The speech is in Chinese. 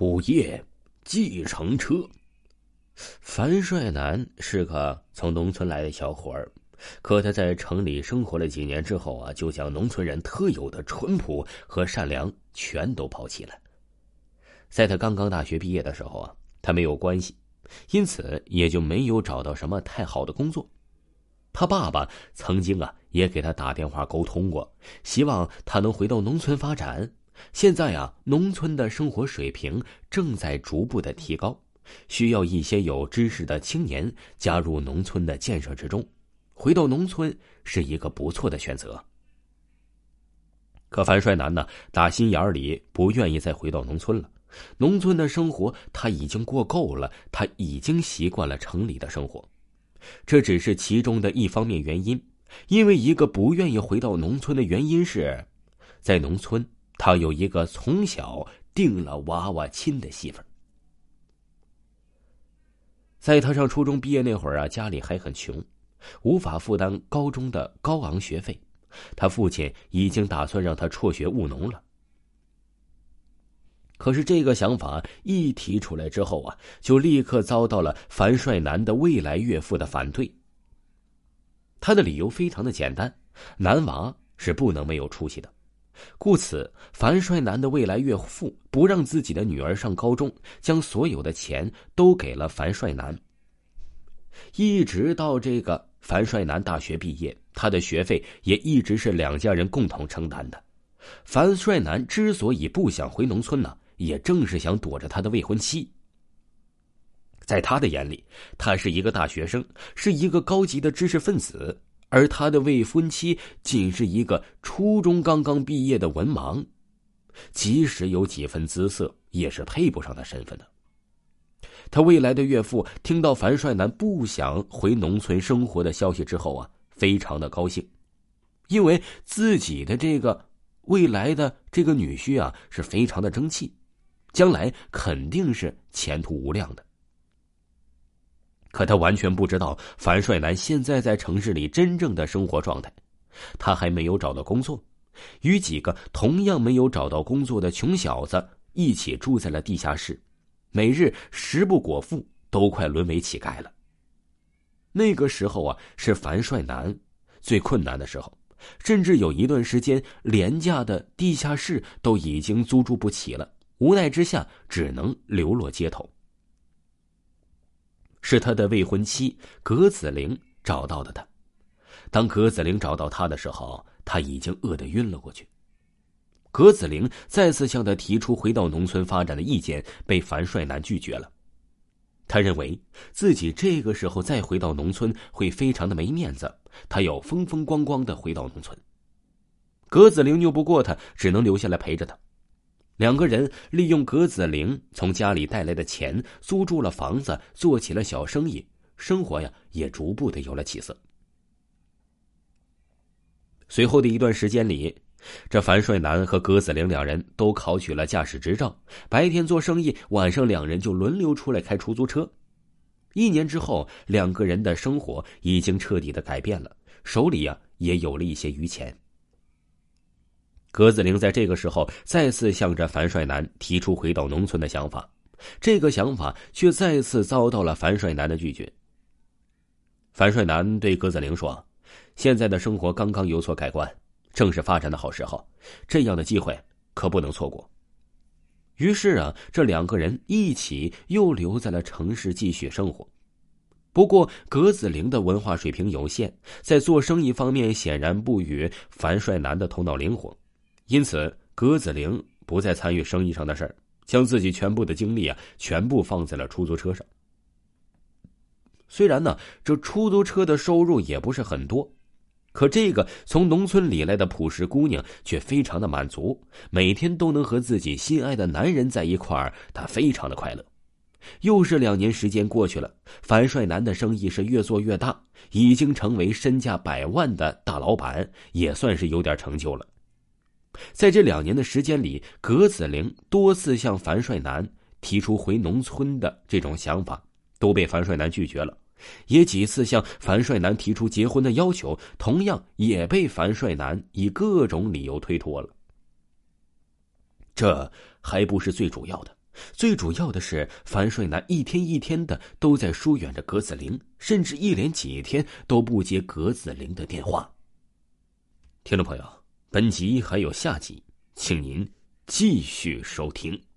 午夜，计程车。樊帅男是个从农村来的小伙儿，可他在城里生活了几年之后啊，就将农村人特有的淳朴和善良全都抛弃了。在他刚刚大学毕业的时候啊，他没有关系，因此也就没有找到什么太好的工作。他爸爸曾经啊，也给他打电话沟通过，希望他能回到农村发展。现在啊，农村的生活水平正在逐步的提高，需要一些有知识的青年加入农村的建设之中。回到农村是一个不错的选择。可樊帅男呢，打心眼里不愿意再回到农村了。农村的生活他已经过够了，他已经习惯了城里的生活。这只是其中的一方面原因，因为一个不愿意回到农村的原因是，在农村。他有一个从小定了娃娃亲的媳妇儿，在他上初中毕业那会儿啊，家里还很穷，无法负担高中的高昂学费，他父亲已经打算让他辍学务农了。可是这个想法一提出来之后啊，就立刻遭到了樊帅男的未来岳父的反对。他的理由非常的简单，男娃是不能没有出息的。故此，樊帅男的未来岳父不让自己的女儿上高中，将所有的钱都给了樊帅男。一直到这个樊帅男大学毕业，他的学费也一直是两家人共同承担的。樊帅男之所以不想回农村呢，也正是想躲着他的未婚妻。在他的眼里，他是一个大学生，是一个高级的知识分子。而他的未婚妻仅是一个初中刚刚毕业的文盲，即使有几分姿色，也是配不上他身份的。他未来的岳父听到樊帅男不想回农村生活的消息之后啊，非常的高兴，因为自己的这个未来的这个女婿啊，是非常的争气，将来肯定是前途无量的。可他完全不知道樊帅男现在在城市里真正的生活状态，他还没有找到工作，与几个同样没有找到工作的穷小子一起住在了地下室，每日食不果腹，都快沦为乞丐了。那个时候啊，是樊帅男最困难的时候，甚至有一段时间廉价的地下室都已经租住不起了，无奈之下只能流落街头。是他的未婚妻葛子玲找到的他。当葛子玲找到他的时候，他已经饿得晕了过去。葛子玲再次向他提出回到农村发展的意见，被樊帅男拒绝了。他认为自己这个时候再回到农村会非常的没面子，他要风风光光的回到农村。葛子玲拗不过他，只能留下来陪着他。两个人利用葛子玲从家里带来的钱，租住了房子，做起了小生意，生活呀也逐步的有了起色。随后的一段时间里，这樊帅男和葛子玲两人都考取了驾驶执照，白天做生意，晚上两人就轮流出来开出租车。一年之后，两个人的生活已经彻底的改变了，手里呀也有了一些余钱。葛子玲在这个时候再次向着樊帅男提出回到农村的想法，这个想法却再次遭到了樊帅男的拒绝。樊帅男对葛子玲说：“现在的生活刚刚有所改观，正是发展的好时候，这样的机会可不能错过。”于是啊，这两个人一起又留在了城市继续生活。不过，葛子玲的文化水平有限，在做生意方面显然不与樊帅男的头脑灵活。因此，葛子玲不再参与生意上的事儿，将自己全部的精力啊，全部放在了出租车上。虽然呢，这出租车的收入也不是很多，可这个从农村里来的朴实姑娘却非常的满足，每天都能和自己心爱的男人在一块儿，她非常的快乐。又是两年时间过去了，樊帅男的生意是越做越大，已经成为身价百万的大老板，也算是有点成就了。在这两年的时间里葛子玲多次向樊帅男提出回农村的这种想法都被樊帅男拒绝了。也几次向樊帅男提出结婚的要求同样也被樊帅男以各种理由推脱了。这还不是最主要的最主要的是樊帅男一天一天的都在疏远着葛子玲甚至一连几天都不接葛子玲的电话。听众朋友本集还有下集请您继续收听。